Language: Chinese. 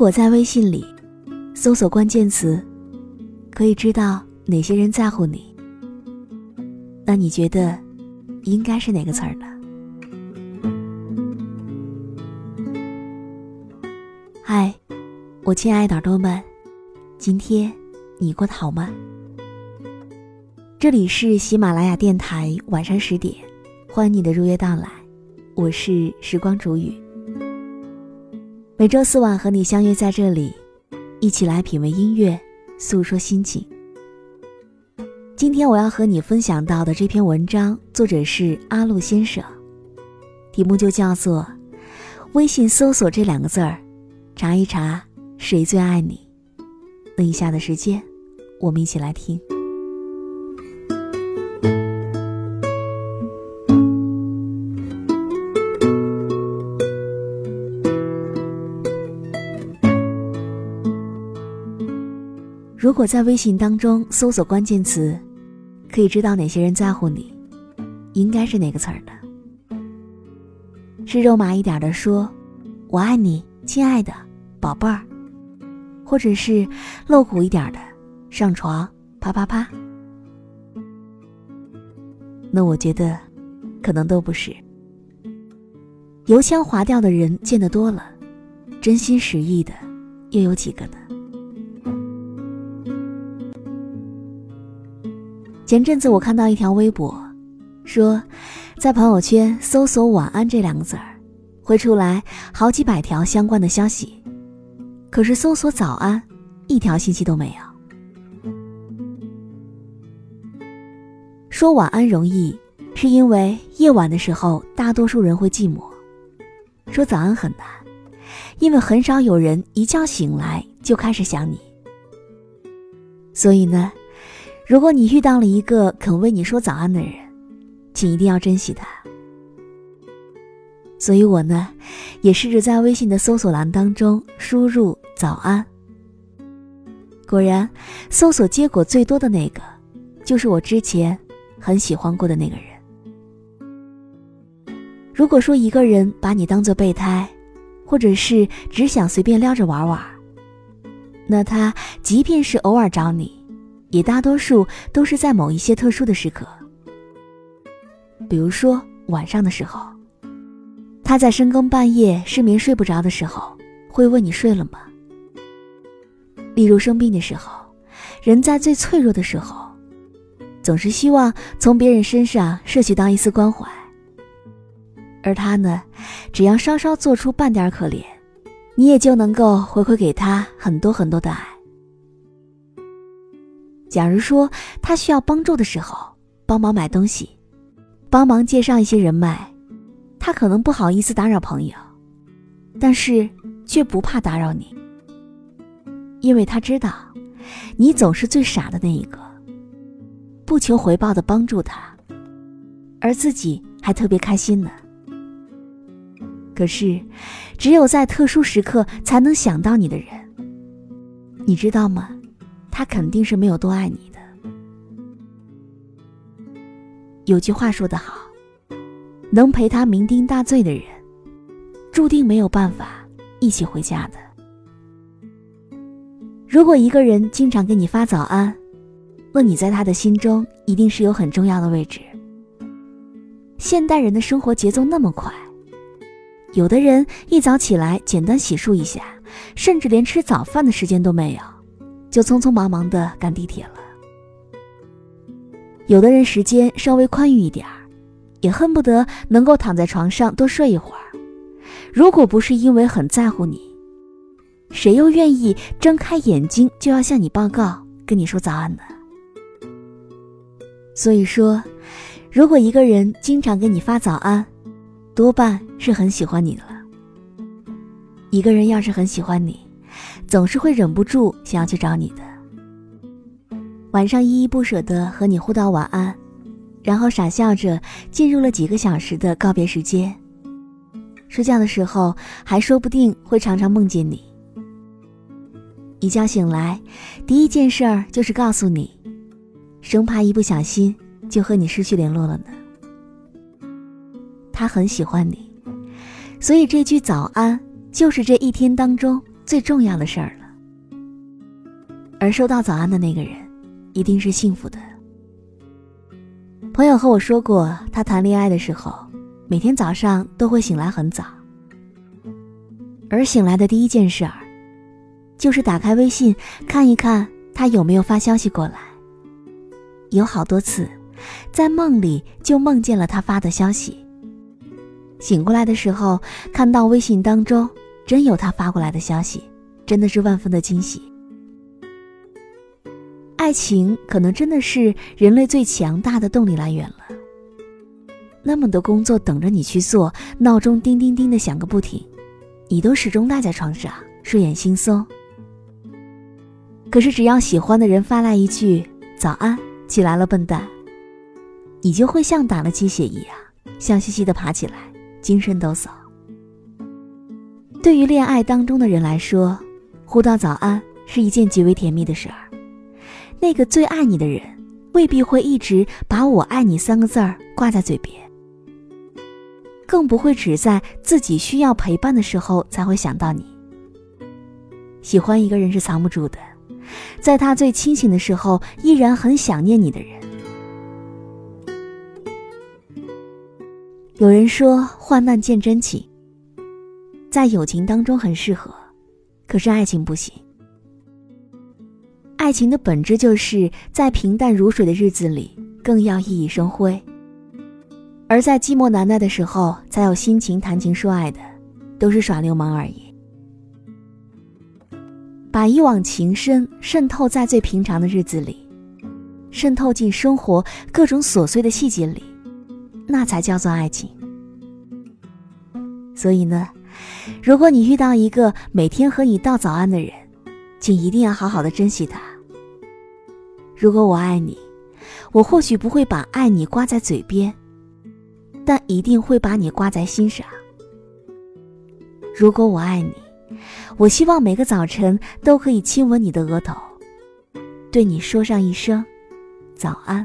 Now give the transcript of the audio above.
如果在微信里搜索关键词，可以知道哪些人在乎你，那你觉得应该是哪个词儿呢？嗨，我亲爱的耳朵们，今天你过得好吗？这里是喜马拉雅电台，晚上十点，欢迎你的如约到来，我是时光煮雨。每周四晚和你相约在这里，一起来品味音乐，诉说心情。今天我要和你分享到的这篇文章，作者是阿路先生，题目就叫做“微信搜索这两个字儿，查一查谁最爱你”。那以下的时间，我们一起来听。果在微信当中搜索关键词，可以知道哪些人在乎你，应该是哪个词儿呢？是肉麻一点的说“我爱你，亲爱的宝贝儿”，或者是露骨一点的上床啪啪啪？那我觉得，可能都不是。油腔滑调的人见得多了，真心实意的，又有几个呢？前阵子我看到一条微博，说，在朋友圈搜索“晚安”这两个字儿，会出来好几百条相关的消息，可是搜索“早安”，一条信息都没有。说晚安容易，是因为夜晚的时候大多数人会寂寞；说早安很难，因为很少有人一觉醒来就开始想你。所以呢。如果你遇到了一个肯为你说早安的人，请一定要珍惜他。所以我呢，也试着在微信的搜索栏当中输入“早安”。果然，搜索结果最多的那个，就是我之前很喜欢过的那个人。如果说一个人把你当做备胎，或者是只想随便撩着玩玩，那他即便是偶尔找你。也大多数都是在某一些特殊的时刻，比如说晚上的时候，他在深更半夜失眠睡不着的时候，会问你睡了吗？例如生病的时候，人在最脆弱的时候，总是希望从别人身上摄取到一丝关怀，而他呢，只要稍稍做出半点可怜，你也就能够回馈给他很多很多的爱。假如说他需要帮助的时候，帮忙买东西，帮忙介绍一些人脉，他可能不好意思打扰朋友，但是却不怕打扰你，因为他知道，你总是最傻的那一个，不求回报的帮助他，而自己还特别开心呢。可是，只有在特殊时刻才能想到你的人，你知道吗？他肯定是没有多爱你的。有句话说得好，能陪他酩酊大醉的人，注定没有办法一起回家的。如果一个人经常给你发早安，那你在他的心中一定是有很重要的位置。现代人的生活节奏那么快，有的人一早起来简单洗漱一下，甚至连吃早饭的时间都没有。就匆匆忙忙的赶地铁了。有的人时间稍微宽裕一点儿，也恨不得能够躺在床上多睡一会儿。如果不是因为很在乎你，谁又愿意睁开眼睛就要向你报告、跟你说早安呢？所以说，如果一个人经常给你发早安，多半是很喜欢你了。一个人要是很喜欢你，总是会忍不住想要去找你的，晚上依依不舍的和你互道晚安，然后傻笑着进入了几个小时的告别时间。睡觉的时候还说不定会常常梦见你。一觉醒来，第一件事儿就是告诉你，生怕一不小心就和你失去联络了呢。他很喜欢你，所以这句早安就是这一天当中。最重要的事儿了。而收到早安的那个人，一定是幸福的。朋友和我说过，他谈恋爱的时候，每天早上都会醒来很早，而醒来的第一件事儿，就是打开微信看一看他有没有发消息过来。有好多次，在梦里就梦见了他发的消息。醒过来的时候，看到微信当中真有他发过来的消息，真的是万分的惊喜。爱情可能真的是人类最强大的动力来源了。那么多工作等着你去做，闹钟叮叮叮的响个不停，你都始终赖在床上睡眼惺忪。可是只要喜欢的人发来一句“早安”。起来了，笨蛋！你就会像打了鸡血一样，笑嘻嘻的爬起来，精神抖擞。对于恋爱当中的人来说，互道早安是一件极为甜蜜的事儿。那个最爱你的人，未必会一直把我爱你三个字儿挂在嘴边，更不会只在自己需要陪伴的时候才会想到你。喜欢一个人是藏不住的。在他最清醒的时候，依然很想念你的人。有人说，患难见真情，在友情当中很适合，可是爱情不行。爱情的本质就是在平淡如水的日子里，更要熠熠生辉；而在寂寞难耐的时候，才有心情谈情说爱的，都是耍流氓而已。把一往情深渗透在最平常的日子里，渗透进生活各种琐碎的细节里，那才叫做爱情。所以呢，如果你遇到一个每天和你道早安的人，请一定要好好的珍惜他。如果我爱你，我或许不会把爱你挂在嘴边，但一定会把你挂在心上。如果我爱你。我希望每个早晨都可以亲吻你的额头，对你说上一声早安。